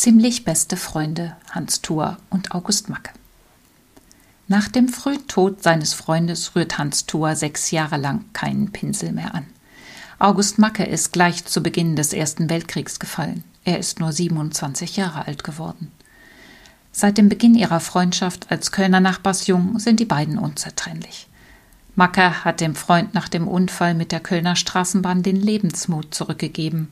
Ziemlich beste Freunde Hans Thur und August Macke. Nach dem frühen Tod seines Freundes rührt Hans Thur sechs Jahre lang keinen Pinsel mehr an. August Macke ist gleich zu Beginn des Ersten Weltkriegs gefallen. Er ist nur 27 Jahre alt geworden. Seit dem Beginn ihrer Freundschaft als Kölner Nachbarsjung sind die beiden unzertrennlich. Macke hat dem Freund nach dem Unfall mit der Kölner Straßenbahn den Lebensmut zurückgegeben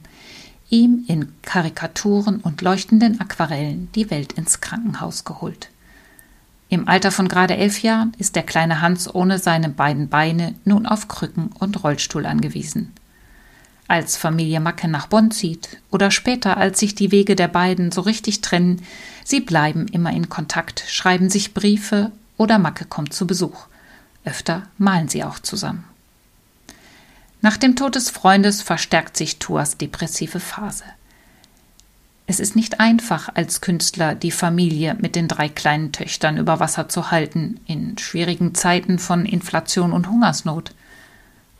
ihm in Karikaturen und leuchtenden Aquarellen die Welt ins Krankenhaus geholt. Im Alter von gerade elf Jahren ist der kleine Hans ohne seine beiden Beine nun auf Krücken und Rollstuhl angewiesen. Als Familie Macke nach Bonn zieht oder später, als sich die Wege der beiden so richtig trennen, sie bleiben immer in Kontakt, schreiben sich Briefe oder Macke kommt zu Besuch. Öfter malen sie auch zusammen. Nach dem Tod des Freundes verstärkt sich Tuas depressive Phase. Es ist nicht einfach, als Künstler die Familie mit den drei kleinen Töchtern über Wasser zu halten, in schwierigen Zeiten von Inflation und Hungersnot.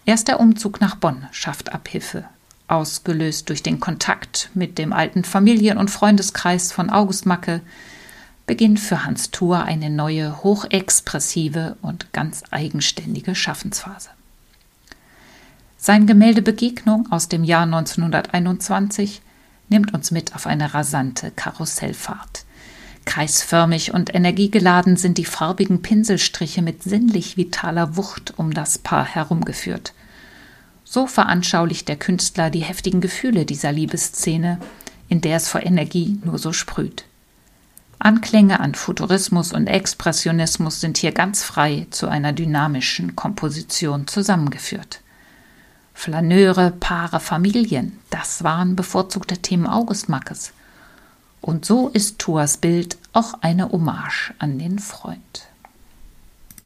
Erst der Umzug nach Bonn schafft Abhilfe, ausgelöst durch den Kontakt mit dem alten Familien- und Freundeskreis von August Macke, beginnt für Hans Thur eine neue, hochexpressive und ganz eigenständige Schaffensphase. Sein Gemälde Begegnung aus dem Jahr 1921 nimmt uns mit auf eine rasante Karussellfahrt. Kreisförmig und energiegeladen sind die farbigen Pinselstriche mit sinnlich vitaler Wucht um das Paar herumgeführt. So veranschaulicht der Künstler die heftigen Gefühle dieser Liebesszene, in der es vor Energie nur so sprüht. Anklänge an Futurismus und Expressionismus sind hier ganz frei zu einer dynamischen Komposition zusammengeführt. Flaneure, Paare, Familien, das waren bevorzugte Themen August Mackes. Und so ist Tuas Bild auch eine Hommage an den Freund.